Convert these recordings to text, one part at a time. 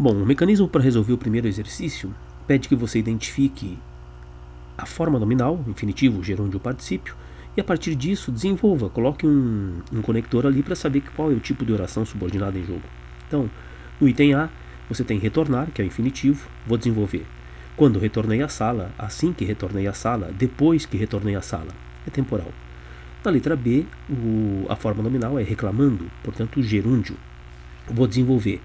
Bom, o mecanismo para resolver o primeiro exercício pede que você identifique a forma nominal, infinitivo, gerúndio, particípio, e a partir disso desenvolva, coloque um, um conector ali para saber qual é o tipo de oração subordinada em jogo. Então, no item A, você tem retornar, que é o infinitivo, vou desenvolver. Quando retornei à sala, assim que retornei à sala, depois que retornei à sala, é temporal. Na letra B, o, a forma nominal é reclamando, portanto, gerúndio. Vou desenvolver.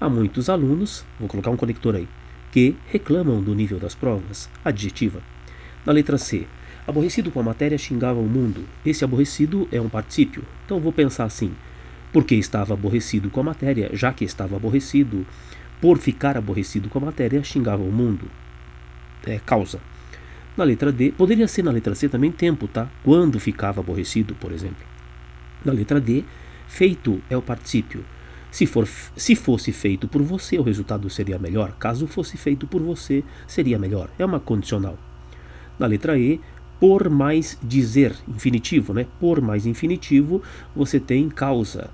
Há muitos alunos, vou colocar um conector aí, que reclamam do nível das provas, adjetiva. Na letra C, aborrecido com a matéria xingava o mundo. Esse aborrecido é um particípio. Então vou pensar assim: porque estava aborrecido com a matéria, já que estava aborrecido, por ficar aborrecido com a matéria, xingava o mundo. É causa. Na letra D, poderia ser na letra C também tempo, tá? Quando ficava aborrecido, por exemplo. Na letra D, feito é o particípio. Se, for, se fosse feito por você, o resultado seria melhor. Caso fosse feito por você, seria melhor. É uma condicional. Na letra E, por mais dizer, infinitivo, né? Por mais infinitivo, você tem causa.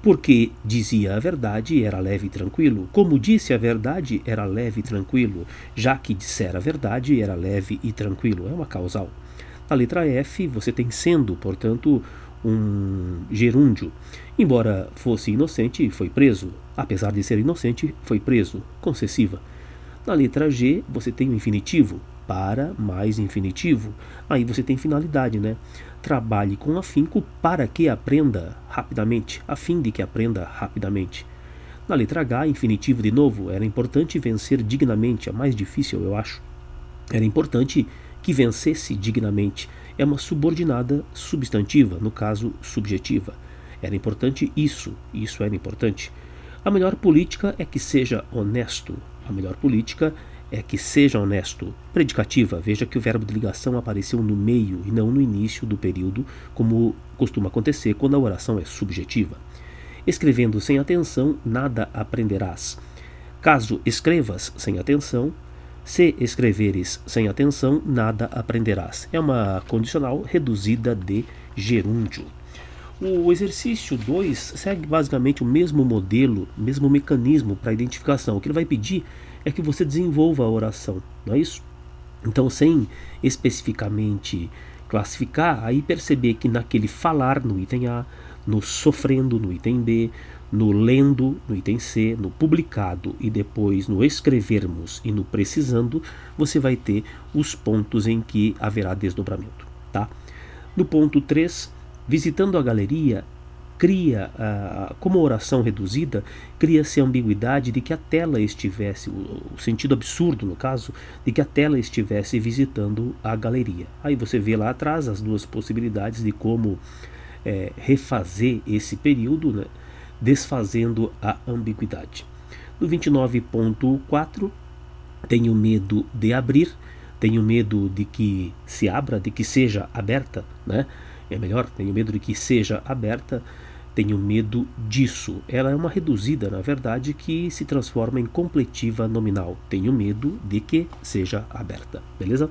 Porque dizia a verdade, era leve e tranquilo. Como disse a verdade, era leve e tranquilo. Já que disser a verdade, era leve e tranquilo. É uma causal. Na letra F, você tem sendo, portanto, um gerúndio. Embora fosse inocente, foi preso. Apesar de ser inocente, foi preso. Concessiva. Na letra G, você tem o infinitivo, para mais infinitivo. Aí você tem finalidade, né? Trabalhe com afinco para que aprenda rapidamente, a fim de que aprenda rapidamente. Na letra H, infinitivo de novo, era importante vencer dignamente, a mais difícil, eu acho. Era importante que vencesse dignamente. É uma subordinada substantiva, no caso subjetiva. Era importante isso, isso era importante. A melhor política é que seja honesto. A melhor política é que seja honesto. Predicativa, veja que o verbo de ligação apareceu no meio e não no início do período, como costuma acontecer quando a oração é subjetiva. Escrevendo sem atenção, nada aprenderás. Caso escrevas sem atenção, se escreveres sem atenção, nada aprenderás. É uma condicional reduzida de gerúndio. O exercício 2 segue basicamente o mesmo modelo, mesmo mecanismo para identificação. O que ele vai pedir é que você desenvolva a oração, não é isso? Então, sem especificamente classificar, aí perceber que naquele falar no item A, no sofrendo no item B, no lendo no item C, no publicado e depois no escrevermos e no precisando, você vai ter os pontos em que haverá desdobramento, tá? No ponto 3, visitando a galeria, cria, como oração reduzida, cria-se a ambiguidade de que a tela estivesse, o, o, sentido absurdo no caso, de que a tela estivesse visitando a galeria. Aí você vê lá atrás as duas possibilidades de como é, refazer esse período, né, desfazendo a ambiguidade. No 29.4, tenho medo de abrir, tenho medo de que se abra, de que seja aberta, né? É melhor, tenho medo de que seja aberta. Tenho medo disso. Ela é uma reduzida, na verdade, que se transforma em completiva nominal. Tenho medo de que seja aberta. Beleza?